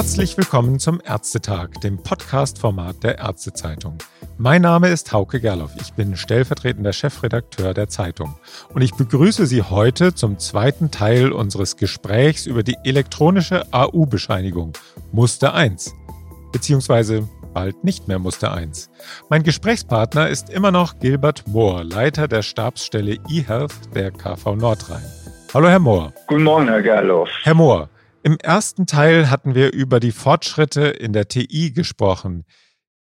Herzlich willkommen zum Ärztetag, dem Podcast-Format der Ärztezeitung. Mein Name ist Hauke Gerloff. Ich bin stellvertretender Chefredakteur der Zeitung. Und ich begrüße Sie heute zum zweiten Teil unseres Gesprächs über die elektronische AU-Bescheinigung Muster 1. Beziehungsweise bald nicht mehr Muster 1. Mein Gesprächspartner ist immer noch Gilbert Mohr, Leiter der Stabsstelle eHealth der KV Nordrhein. Hallo, Herr Mohr. Guten Morgen, Herr Gerloff. Herr Mohr, im ersten Teil hatten wir über die Fortschritte in der TI gesprochen,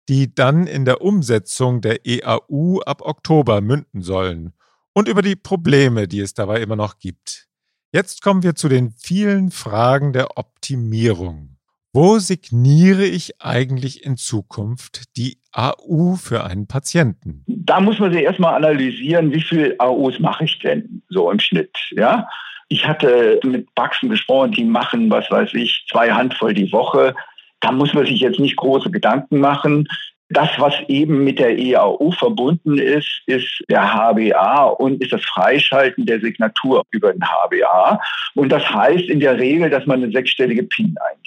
die dann in der Umsetzung der EAU ab Oktober münden sollen und über die Probleme, die es dabei immer noch gibt. Jetzt kommen wir zu den vielen Fragen der Optimierung. Wo signiere ich eigentlich in Zukunft die AU für einen Patienten? Da muss man sich erstmal analysieren, wie viel AUs mache ich denn so im Schnitt, ja? Ich hatte mit Baxen gesprochen, die machen, was weiß ich, zwei Handvoll die Woche. Da muss man sich jetzt nicht große Gedanken machen. Das, was eben mit der EAU verbunden ist, ist der HBA und ist das Freischalten der Signatur über den HBA. Und das heißt in der Regel, dass man eine sechsstellige PIN muss.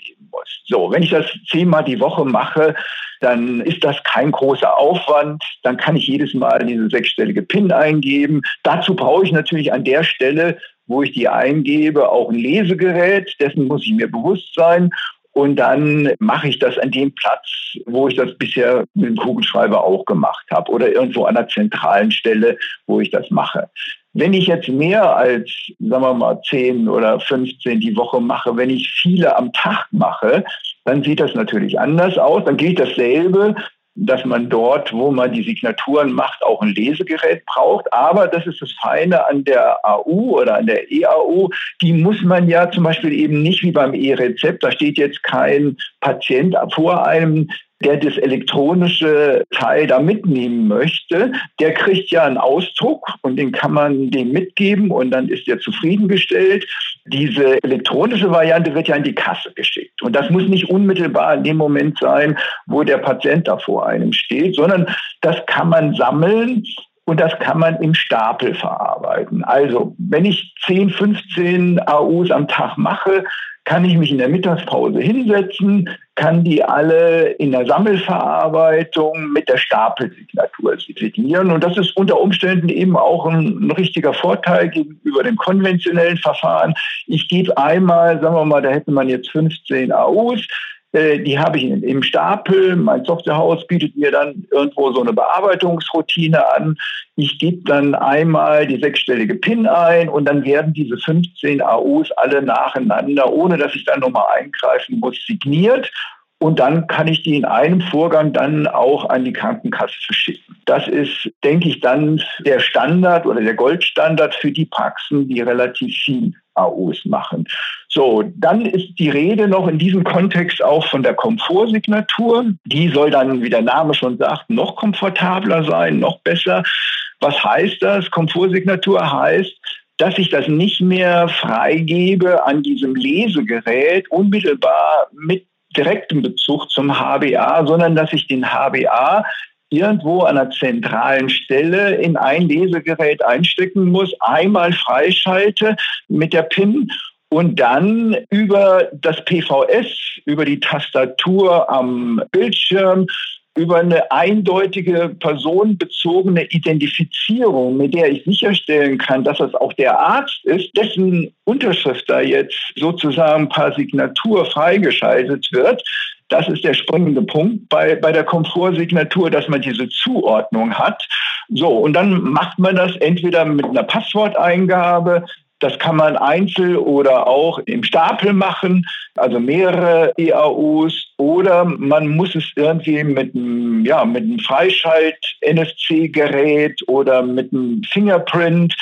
So, wenn ich das zehnmal die Woche mache, dann ist das kein großer Aufwand. Dann kann ich jedes Mal diese sechsstellige PIN eingeben. Dazu brauche ich natürlich an der Stelle, wo ich die eingebe, auch ein Lesegerät. Dessen muss ich mir bewusst sein. Und dann mache ich das an dem Platz, wo ich das bisher mit dem Kugelschreiber auch gemacht habe oder irgendwo an der zentralen Stelle, wo ich das mache. Wenn ich jetzt mehr als, sagen wir mal, 10 oder 15 die Woche mache, wenn ich viele am Tag mache, dann sieht das natürlich anders aus. Dann gilt dasselbe dass man dort, wo man die Signaturen macht, auch ein Lesegerät braucht. Aber das ist das Feine an der AU oder an der EAU. Die muss man ja zum Beispiel eben nicht wie beim E-Rezept. Da steht jetzt kein Patient vor einem, der das elektronische Teil da mitnehmen möchte, der kriegt ja einen Ausdruck und den kann man dem mitgeben und dann ist er zufriedengestellt. Diese elektronische Variante wird ja in die Kasse geschickt. Und das muss nicht unmittelbar in dem Moment sein, wo der Patient da vor einem steht, sondern das kann man sammeln und das kann man im Stapel verarbeiten. Also, wenn ich 10, 15 AUs am Tag mache, kann ich mich in der Mittagspause hinsetzen, kann die alle in der Sammelverarbeitung mit der Stapelsignatur signieren. Und das ist unter Umständen eben auch ein, ein, richtiger Vorteil gegenüber dem konventionellen Verfahren. Ich gebe einmal, sagen wir mal, da hätte man jetzt 15 AUs, die habe ich im Stapel. Mein Softwarehaus bietet mir dann irgendwo so eine Bearbeitungsroutine an. Ich gebe dann einmal die sechsstellige PIN ein und dann werden diese 15 AUs alle nacheinander, ohne dass ich dann nochmal eingreifen muss, signiert. Und dann kann ich die in einem Vorgang dann auch an die Krankenkasse verschicken. Das ist, denke ich, dann der Standard oder der Goldstandard für die Praxen, die relativ viel AUs machen. So, dann ist die Rede noch in diesem Kontext auch von der Komfortsignatur. Die soll dann, wie der Name schon sagt, noch komfortabler sein, noch besser. Was heißt das? Komfortsignatur heißt, dass ich das nicht mehr freigebe an diesem Lesegerät unmittelbar mit direktem Bezug zum HBA, sondern dass ich den HBA irgendwo an einer zentralen Stelle in ein Lesegerät einstecken muss, einmal freischalte mit der PIN und dann über das PVS, über die Tastatur am Bildschirm, über eine eindeutige personenbezogene Identifizierung, mit der ich sicherstellen kann, dass das auch der Arzt ist, dessen Unterschrift da jetzt sozusagen per Signatur freigeschaltet wird, das ist der springende Punkt bei, bei der Komfortsignatur, dass man diese Zuordnung hat. So, und dann macht man das entweder mit einer Passworteingabe, das kann man einzeln oder auch im Stapel machen, also mehrere EAUs, oder man muss es irgendwie mit einem, ja, mit einem Freischalt-NFC-Gerät oder mit einem Fingerprint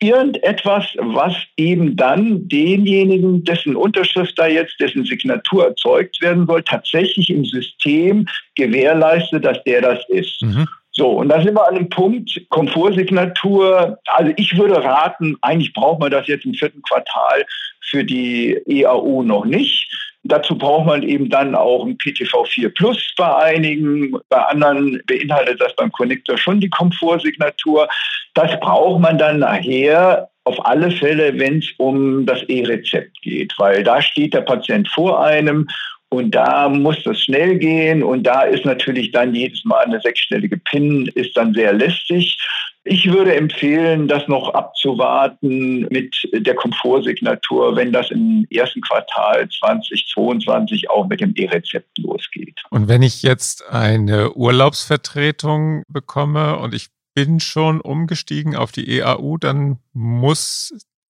irgendetwas, was eben dann denjenigen, dessen Unterschrift da jetzt, dessen Signatur erzeugt werden soll, tatsächlich im System gewährleistet, dass der das ist. Mhm. So, und da sind wir an dem Punkt Komfortsignatur. Also ich würde raten, eigentlich braucht man das jetzt im vierten Quartal für die EAU noch nicht. Dazu braucht man eben dann auch ein PTV4 Plus bei einigen, bei anderen beinhaltet das beim Connector schon die Komfortsignatur. Das braucht man dann nachher auf alle Fälle, wenn es um das E-Rezept geht, weil da steht der Patient vor einem Und da muss das schnell gehen und da ist natürlich dann jedes Mal eine sechsstellige PIN, ist dann sehr lästig. Ich würde empfehlen, das noch abzuwarten mit der Komfortsignatur, wenn das im ersten Quartal 2022 auch mit dem E-Rezept losgeht. Und wenn ich jetzt eine Urlaubsvertretung bekomme und ich bin schon umgestiegen auf die EAU, dann muss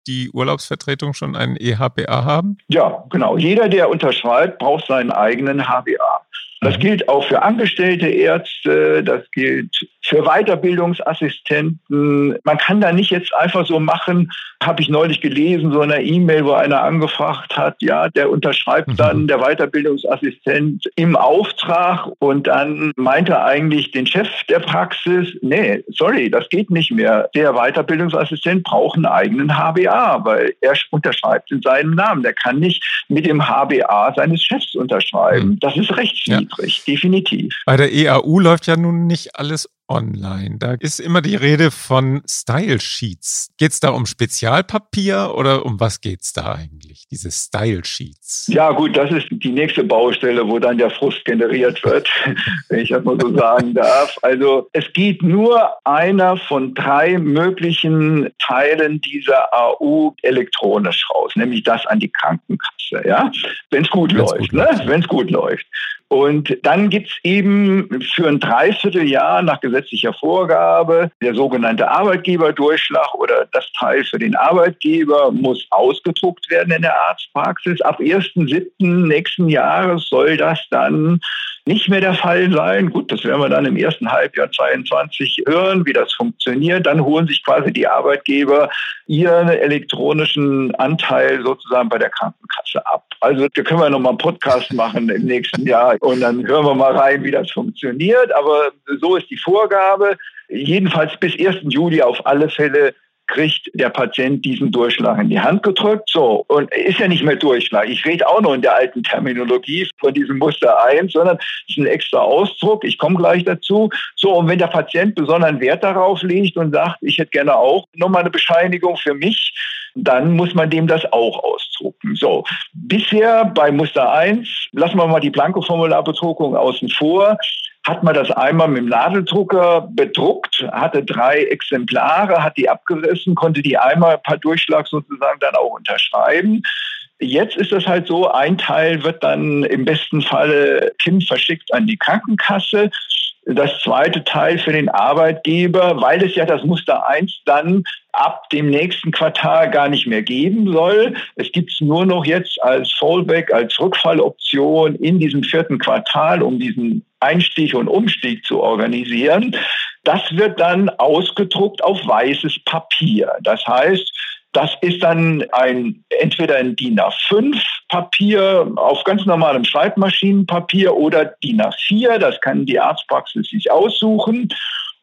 die Urlaubsvertretung schon einen EHBA haben? Ja, genau. Jeder, der unterschreibt, braucht seinen eigenen HBA. Das mhm. gilt auch für angestellte Ärzte, das gilt für Weiterbildungsassistenten. Man kann da nicht jetzt einfach so machen, habe ich neulich gelesen, so eine E-Mail, wo einer angefragt hat, ja, der unterschreibt mhm. dann der Weiterbildungsassistent im Auftrag und dann meint er eigentlich den Chef der Praxis, nee, sorry, das geht nicht mehr. Der Weiterbildungsassistent braucht einen eigenen HBA, weil er unterschreibt in seinem Namen. Der kann nicht mit dem HBA seines Chefs unterschreiben. Mhm. Das ist rechtswidrig, ja. Definitiv. Bei der EAU läuft ja nun nicht alles online. Da ist immer die Rede von Style Sheets. Geht es da um Spezialpapier oder um was geht es da eigentlich, diese Style Sheets? Ja gut, das ist die nächste Baustelle, wo dann der Frust generiert wird, wenn ich das mal so sagen darf. Also es geht nur einer von drei möglichen Teilen dieser AU elektronisch raus, nämlich das an die Krankenkasse, ja, wenn es gut wenn's läuft, gut ne? wenn es gut läuft. Und dann gibt es eben für ein Dreivierteljahr nach gesetzlicher Vorgabe der sogenannte Arbeitgeberdurchschlag oder das Teil für den Arbeitgeber muss ausgedruckt werden in der Arztpraxis. Ab 1.7. nächsten Jahres soll das dann nicht mehr der Fall sein. Gut, das werden wir dann im ersten Halbjahr 22 hören, wie das funktioniert. Dann holen sich quasi die Arbeitgeber ihren elektronischen Anteil sozusagen bei der Krankenkasse ab. Also da können wir nochmal einen Podcast machen im nächsten Jahr und dann hören wir mal rein, wie das funktioniert. Aber so ist die Vorgabe. Jedenfalls bis 1. Juli auf alle Fälle kriegt der Patient diesen Durchschlag in die Hand gedrückt. So, und ist ja nicht mehr Durchschlag. Ich rede auch noch in der alten Terminologie von diesem Muster 1, sondern es ist ein extra Ausdruck. Ich komme gleich dazu. So, und wenn der Patient besonderen Wert darauf legt und sagt, ich hätte gerne auch nochmal eine Bescheinigung für mich, dann muss man dem das auch ausdrucken. So, bisher bei Muster 1, lassen wir mal die Blankoformularbedruckung außen vor, hat man das einmal mit dem Nadeldrucker bedruckt, hatte drei Exemplare, hat die abgerissen, konnte die einmal per Durchschlag sozusagen dann auch unterschreiben. Jetzt ist es halt so, ein Teil wird dann im besten Falle Kim verschickt an die Krankenkasse. Das zweite Teil für den Arbeitgeber, weil es ja das Muster 1 dann ab dem nächsten Quartal gar nicht mehr geben soll. Es gibt es nur noch jetzt als Fallback, als Rückfalloption in diesem vierten Quartal, um diesen Einstieg und Umstieg zu organisieren. Das wird dann ausgedruckt auf weißes Papier. Das heißt, das ist dann ein entweder ein DIN A5 Papier auf ganz normalem Schreibmaschinenpapier oder DIN A4. Das kann die Arztpraxis sich aussuchen.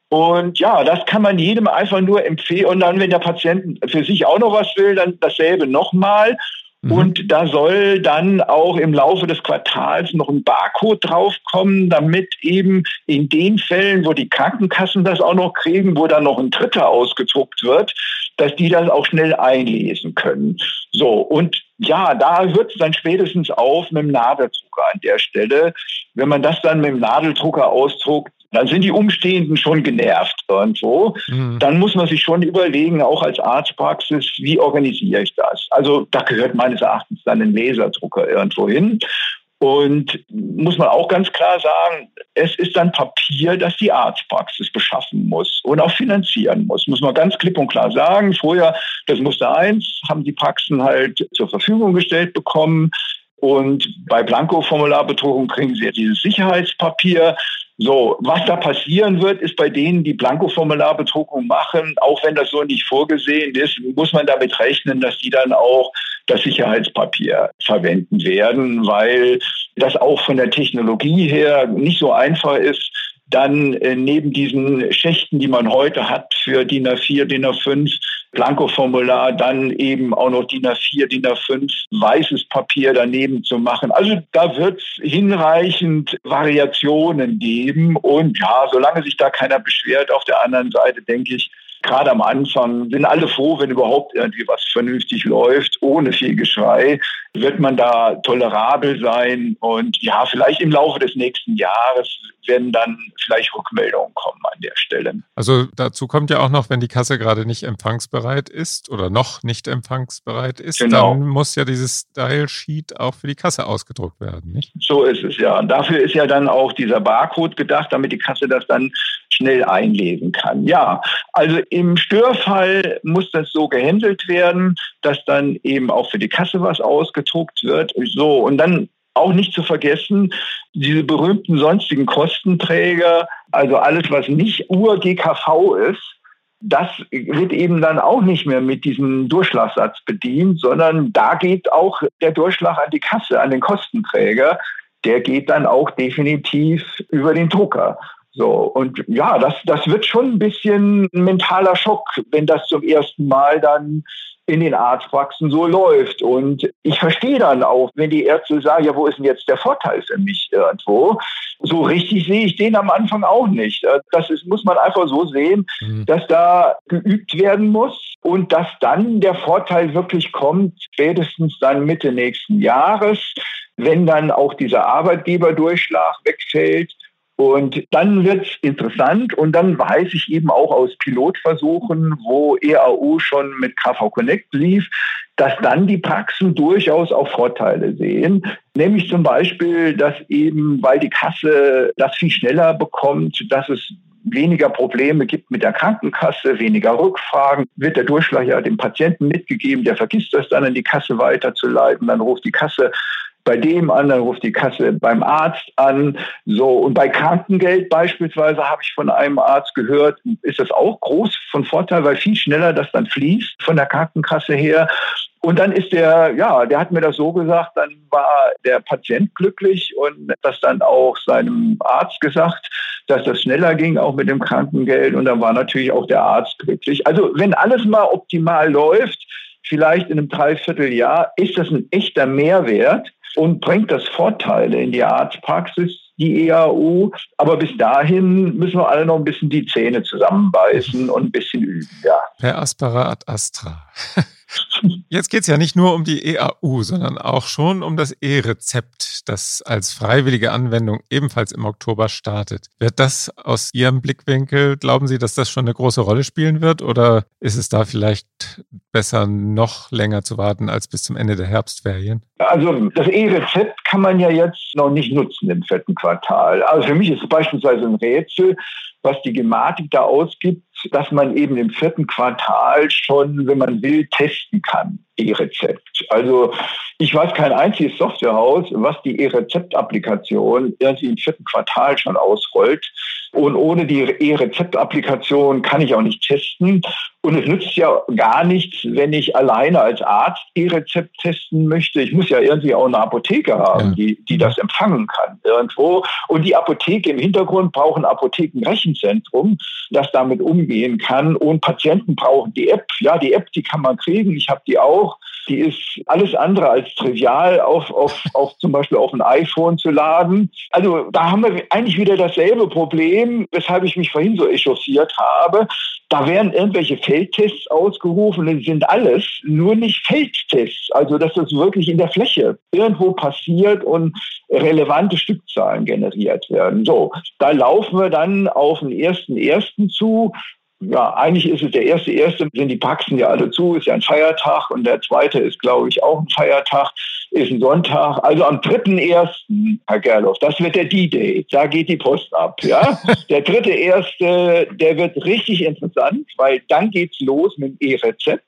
Und ja, das kann man jedem einfach nur empfehlen. Und dann, wenn der Patient für sich auch noch was will, dann dasselbe nochmal. Mhm. Und da soll dann auch im Laufe des Quartals noch ein Barcode draufkommen, damit eben in den Fällen, wo die Krankenkassen das auch noch kriegen, wo dann noch ein Dritter ausgedruckt wird, dass die das auch schnell einlesen können. So, und ja, da hört es dann spätestens auf mit dem Nadeldrucker an der Stelle. Wenn man das dann mit dem Nadeldrucker ausdruckt, dann sind die Umstehenden schon genervt irgendwo. Mhm. Dann muss man sich schon überlegen, auch als Arztpraxis, wie organisiere ich das? Also da gehört meines Erachtens dann ein Laserdrucker irgendwo hin. Und muss man auch ganz klar sagen, es ist dann Papier, das die Arztpraxis beschaffen muss und auch finanzieren muss. Muss man ganz klipp und klar sagen. Vorher, das Muster 1, haben die Praxen halt zur Verfügung gestellt bekommen. Und bei Blanko-Formularbedruckung kriegen sie ja dieses Sicherheitspapier. So, was da passieren wird, ist bei denen, die Blankoformularbedruckung machen, auch wenn das so nicht vorgesehen ist, muss man damit rechnen, dass die dann auch das Sicherheitspapier verwenden werden, weil das auch von der Technologie her nicht so einfach ist, dann äh, neben diesen Schächten, die man heute hat für DIN A4, DIN A5, Blankoformular, dann eben auch noch DIN A4, DIN A5, weißes Papier daneben zu machen. Also da wird es hinreichend Variationen geben. Und ja, solange sich da keiner beschwert, auf der anderen Seite denke ich, gerade am Anfang sind alle froh, wenn überhaupt irgendwie was vernünftig läuft, ohne viel Geschrei. Wird man da tolerabel sein und ja, vielleicht im Laufe des nächsten Jahres werden dann vielleicht Rückmeldungen kommen an der Stelle. Also dazu kommt ja auch noch, wenn die Kasse gerade nicht empfangsbereit ist oder noch nicht empfangsbereit ist, genau. dann muss ja dieses Style Sheet auch für die Kasse ausgedruckt werden, nicht? So ist es ja. Und dafür ist ja dann auch dieser Barcode gedacht, damit die Kasse das dann schnell einlesen kann. Ja, also im Störfall muss das so gehandelt werden, dass dann eben auch für die Kasse was ausgedruckt wird. So, und dann auch nicht zu vergessen, diese berühmten sonstigen Kostenträger, also alles, was nicht Ur-GKV ist, das wird eben dann auch nicht mehr mit diesem Durchschlagssatz bedient, sondern da geht auch der Durchschlag an die Kasse, an den Kostenträger. Der geht dann auch definitiv über den Drucker. So, und ja, das, das wird schon ein bisschen ein mentaler Schock, wenn das zum ersten Mal dann in den Arztpraxen so läuft. Und ich verstehe dann auch, wenn die Ärzte sagen, ja, wo ist denn jetzt der Vorteil für mich irgendwo? So richtig sehe ich den am Anfang auch nicht. Das ist, muss man einfach so sehen, mhm. dass da geübt werden muss und dass dann der Vorteil wirklich kommt, spätestens dann Mitte nächsten Jahres, wenn dann auch dieser Arbeitgeberdurchschlag wegfällt und dann wird es interessant und dann weiß ich eben auch aus Pilotversuchen, wo EAU schon mit KV Connect lief, dass dann die Praxen durchaus auch Vorteile sehen. Nämlich zum Beispiel, dass eben, weil die Kasse das viel schneller bekommt, dass es weniger Probleme gibt mit der Krankenkasse, weniger Rückfragen, wird der Durchschlag ja dem Patienten mitgegeben, der vergisst das dann in die Kasse weiterzuleiten, dann ruft die Kasse bei dem an, dann ruft die Kasse beim Arzt an. So, und bei Krankengeld beispielsweise habe ich von einem Arzt gehört, ist das auch groß von Vorteil, weil viel schneller das dann fließt von der Krankenkasse her. Und dann ist der, ja, der hat mir das so gesagt, dann war der Patient glücklich und das dann auch seinem Arzt gesagt, dass das schneller ging, auch mit dem Krankengeld. Und dann war natürlich auch der Arzt glücklich. Also wenn alles mal optimal läuft, vielleicht in einem Dreivierteljahr, ist das ein echter Mehrwert und bringt das Vorteile in die Arztpraxis, die EAU. Aber bis dahin müssen wir alle noch ein bisschen die Zähne zusammenbeißen und ein bisschen üben, ja. Per Aspera ad Astra. Jetzt geht es ja nicht nur um die EAU, sondern auch schon um das E-Rezept, das als freiwillige Anwendung ebenfalls im Oktober startet. Wird das aus Ihrem Blickwinkel, glauben Sie, dass das schon eine große Rolle spielen wird oder ist es da vielleicht besser, noch länger zu warten als bis zum Ende der Herbstferien? Also das E-Rezept kann man ja jetzt noch nicht nutzen im vierten Quartal. Also für mich ist es beispielsweise ein Rätsel, was die Gematik da ausgibt, dass man eben im vierten Quartal schon, wenn man will, testen kann, E-Rezept. Also ich weiß kein einziges Softwarehaus, was die E-Rezept-Applikation irgendwie im vierten Quartal schon ausrollt. Und ohne die E-Rezept-Applikation kann ich auch nicht testen. Und es nützt ja gar nichts, wenn ich alleine als Arzt E-Rezept testen möchte. Ich muss ja irgendwie auch eine Apotheke haben, ja. die, die das empfangen kann irgendwo. Und die Apotheke im Hintergrund braucht ein Apothekenrechenzentrum, das damit umgehen kann. Und Patienten brauchen die App. Ja, die App, die kann man kriegen. Ich habe die auch die ist alles andere als trivial auf, auf, auf zum Beispiel auf ein iPhone zu laden. Also da haben wir eigentlich wieder dasselbe Problem, weshalb ich mich vorhin so echauffiert habe. Da werden irgendwelche Feldtests ausgerufen, das sind alles, nur nicht Feldtests. Also dass das wirklich in der Fläche irgendwo passiert und relevante Stückzahlen generiert werden. So, da laufen wir dann auf den ersten ersten zu ja, eigentlich ist es der erste, erste sind die Praxen ja alle zu, ist ja ein Feiertag und der zweite ist, glaube ich, auch ein Feiertag, ist ein Sonntag. Also am dritten ersten, Herr Gerloff, das wird der D-Day. Da geht die Post ab, ja. der dritte erste, der wird richtig interessant, weil dann geht's los mit dem E-Rezept.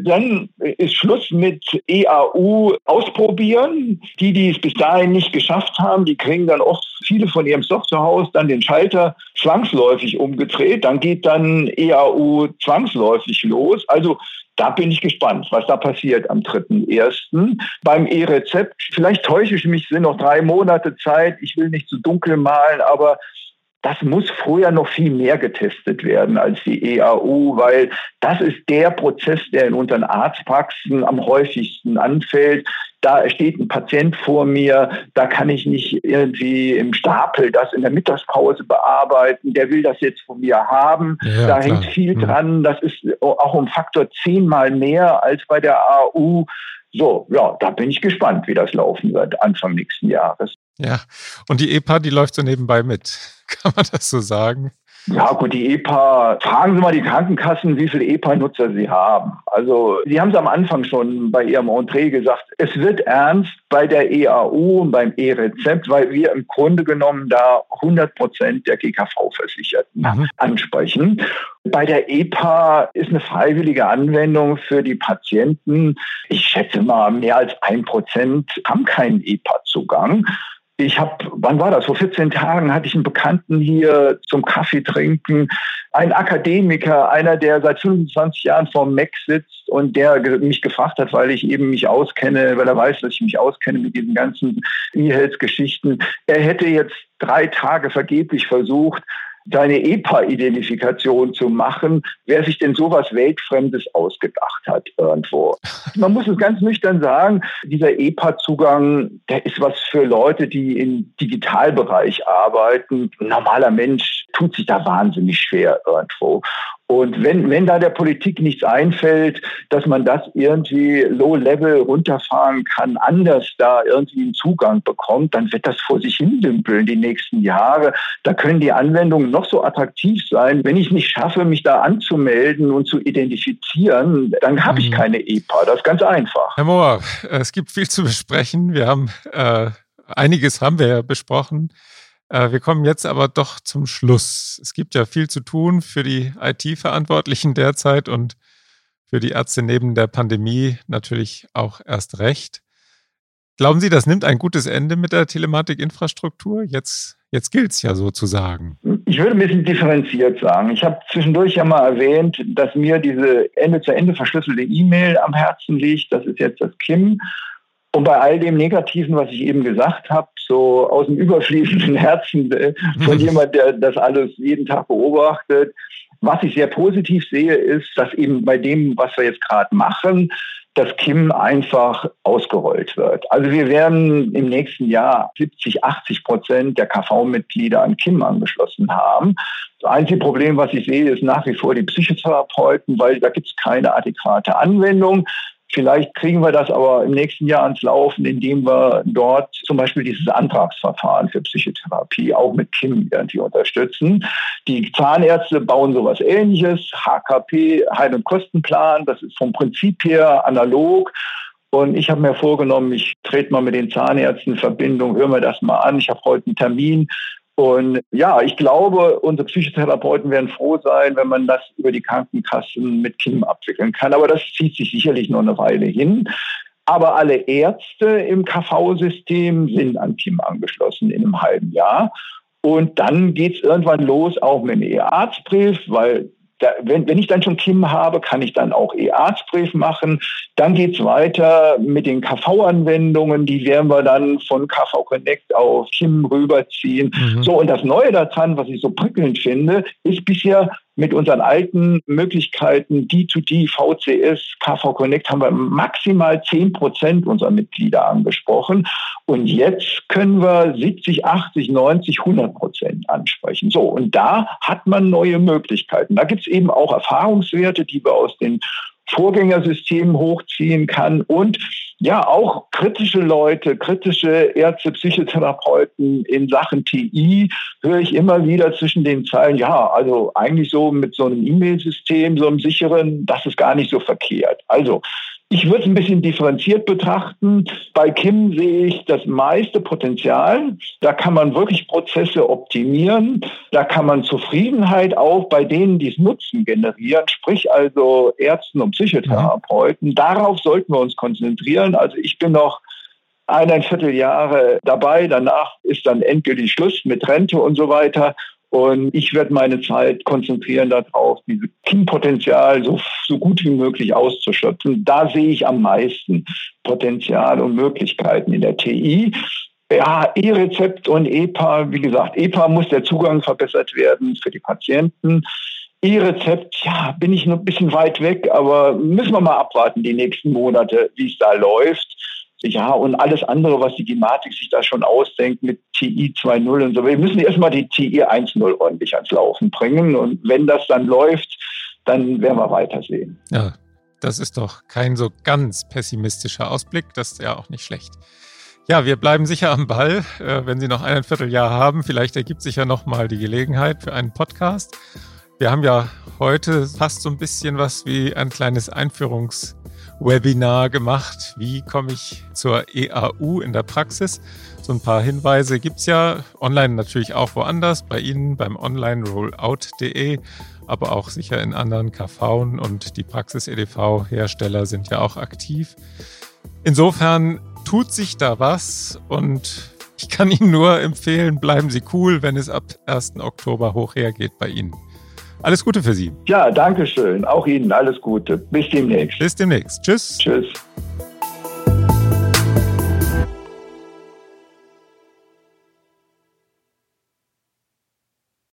Dann ist Schluss mit EAU ausprobieren. Die, die es bis dahin nicht geschafft haben, die kriegen dann oft viele von ihrem Softwarehaus dann den Schalter zwangsläufig umgedreht. Dann geht dann EAU zwangsläufig los. Also da bin ich gespannt, was da passiert am 3.1. Beim E-Rezept, vielleicht täusche ich mich, sind noch drei Monate Zeit. Ich will nicht zu dunkel malen, aber das muss früher noch viel mehr getestet werden als die EAU, weil das ist der Prozess, der in unseren Arztpraxen am häufigsten anfällt. da steht ein Patient vor mir, da kann ich nicht irgendwie im Stapel das in der Mittagspause bearbeiten, der will das jetzt von mir haben. Ja, da klar. hängt viel mhm. dran, das ist auch um Faktor zehnmal mehr als bei der AU. So, ja, da bin ich gespannt, wie das laufen wird Anfang nächsten Jahres. Ja, und die EPA, die läuft so nebenbei mit. Kann man das so sagen? Ja, gut, die EPA, fragen Sie mal die Krankenkassen, wie viele EPA-Nutzer sie haben. Also, Sie haben es am Anfang schon bei Ihrem Entree gesagt, es wird ernst bei der EAU und beim E-Rezept, weil wir im Grunde genommen da 100 Prozent der GKV-Versicherten mhm. ansprechen. Bei der EPA ist eine freiwillige Anwendung für die Patienten. Ich schätze mal, mehr als ein Prozent haben keinen EPA-Zugang ich habe, wann war das? Vor 14 Tagen hatte ich einen Bekannten hier zum Kaffee trinken, ein Akademiker, einer, der seit 25 Jahren vor Mac sitzt und der mich gefragt hat, weil ich eben mich auskenne, weil er weiß, dass ich mich auskenne mit diesen ganzen E-Health-Geschichten. Er hätte jetzt drei Tage vergeblich versucht, seine EPA-Identifikation zu machen, wer sich denn sowas Weltfremdes ausgedacht hat irgendwo. Man muss es ganz nüchtern sagen, dieser EPA-Zugang, der ist was für Leute, die im Digitalbereich arbeiten. Ein normaler Mensch tut sich da wahnsinnig schwer irgendwo. Und wenn, wenn da der Politik nichts einfällt, dass man das irgendwie low-level runterfahren kann, anders da irgendwie einen Zugang bekommt, dann wird das vor sich hin dümpeln die nächsten Jahre. Da können die Anwendungen noch so attraktiv sein. Wenn ich nicht schaffe, mich da anzumelden und zu identifizieren, dann habe ich mhm. keine EPA. Das ist ganz einfach. Herr Mohr, es gibt viel zu besprechen. Wir haben äh, einiges haben wir ja besprochen. Äh, wir kommen jetzt aber doch zum Schluss. Es gibt ja viel zu tun für die IT-Verantwortlichen derzeit und für die Ärzte neben der Pandemie natürlich auch erst recht. Glauben Sie, das nimmt ein gutes Ende mit der Telematikinfrastruktur? Jetzt, jetzt gilt es ja sozusagen. Ich würde ein bisschen differenziert sagen. Ich habe zwischendurch ja mal erwähnt, dass mir diese Ende-zu-Ende verschlüsselte E-Mail am Herzen liegt. Das ist jetzt das KIM. Und bei all dem Negativen, was ich eben gesagt habe, so aus dem überfließenden Herzen äh, von jemand, der das alles jeden Tag beobachtet, was ich sehr positiv sehe, ist, dass eben bei dem, was wir jetzt gerade machen, das KIM einfach ausgerollt wird. Also wir werden im nächsten Jahr 70, 80 Prozent der KV-Mitglieder an KIM angeschlossen haben. Das einzige Problem, was ich sehe, ist nach wie vor die Psychotherapeuten, weil da gibt es keine adäquate Anwendung. Vielleicht kriegen wir das aber im nächsten Jahr ans Laufen, indem wir dort zum Beispiel dieses Antragsverfahren für Psychotherapie auch mit KIM irgendwie unterstützen. Die Zahnärzte bauen sowas ähnliches, HKP, Heil- und Kostenplan, das ist vom Prinzip her analog. Und ich habe mir vorgenommen, ich trete mal mit den Zahnärzten in Verbindung, hören wir das mal an. Ich habe heute einen Termin und ja, ich glaube, unsere Psychotherapeuten werden froh sein, wenn man das über die Krankenkassen mit KIM abwickeln kann. Aber das zieht sich sicherlich noch eine Weile hin. Aber alle Ärzte im KV-System sind an KIM angeschlossen in einem halben Jahr. Und dann geht es irgendwann los, auch mit einem E-Arztbrief, weil da, wenn, wenn ich dann schon KIM habe, kann ich dann auch E-Arztbrief machen. Dann geht's weiter mit den KV-Anwendungen. Die werden wir dann von KV Connect auf KIM rüberziehen. Mhm. So, und das Neue daran, was ich so prickelnd finde, ist bisher mit unseren alten Möglichkeiten D2D, VCS, KV Connect haben wir maximal 10 Prozent unserer Mitglieder angesprochen. Und jetzt können wir 70, 80, 90, 100 Prozent ansprechen. So, und da hat man neue Möglichkeiten. Da gibt es eben auch Erfahrungswerte, die wir aus den Vorgängersystemen hochziehen kann und ja, auch kritische Leute, kritische Ärzte, Psychotherapeuten in Sachen TI höre ich immer wieder zwischen den Zeilen, ja, also eigentlich so mit so einem E-Mail-System, so einem sicheren, das ist gar nicht so verkehrt. Also ich würde es ein bisschen differenziert betrachten. Bei Kim sehe ich das meiste Potenzial. Da kann man wirklich Prozesse optimieren. Da kann man Zufriedenheit auch bei denen, die es nutzen, generieren, sprich also Ärzten und Psychotherapeuten. Darauf sollten wir uns konzentrieren. Also ich bin noch eineinviertel Jahre dabei. Danach ist dann endgültig Schluss mit Rente und so weiter. Und ich werde meine Zeit konzentrieren darauf, dieses Teampotenzial so, so gut wie möglich auszuschöpfen. Da sehe ich am meisten Potenzial und Möglichkeiten in der TI. Ja, E-Rezept und EPA, wie gesagt, EPA muss der Zugang verbessert werden für die Patienten. E-Rezept, ja, bin ich noch ein bisschen weit weg, aber müssen wir mal abwarten die nächsten Monate, wie es da läuft. Ja, und alles andere, was die Gematik sich da schon ausdenkt mit TI 2.0 und so. Wir müssen erstmal die TI 1.0 ordentlich ans Laufen bringen. Und wenn das dann läuft, dann werden wir weitersehen. Ja, das ist doch kein so ganz pessimistischer Ausblick. Das ist ja auch nicht schlecht. Ja, wir bleiben sicher am Ball. Äh, wenn Sie noch ein Vierteljahr haben, vielleicht ergibt sich ja noch mal die Gelegenheit für einen Podcast. Wir haben ja heute fast so ein bisschen was wie ein kleines Einführungswebinar gemacht. Wie komme ich zur EAU in der Praxis? So ein paar Hinweise gibt's ja online natürlich auch woanders, bei Ihnen beim Online-Rollout.de, aber auch sicher in anderen KV und die Praxis-EDV-Hersteller sind ja auch aktiv. Insofern tut sich da was und ich kann Ihnen nur empfehlen, bleiben Sie cool, wenn es ab 1. Oktober hoch hergeht bei Ihnen. Alles Gute für Sie. Ja, danke schön. Auch Ihnen alles Gute. Bis demnächst. Bis demnächst. Tschüss. Tschüss.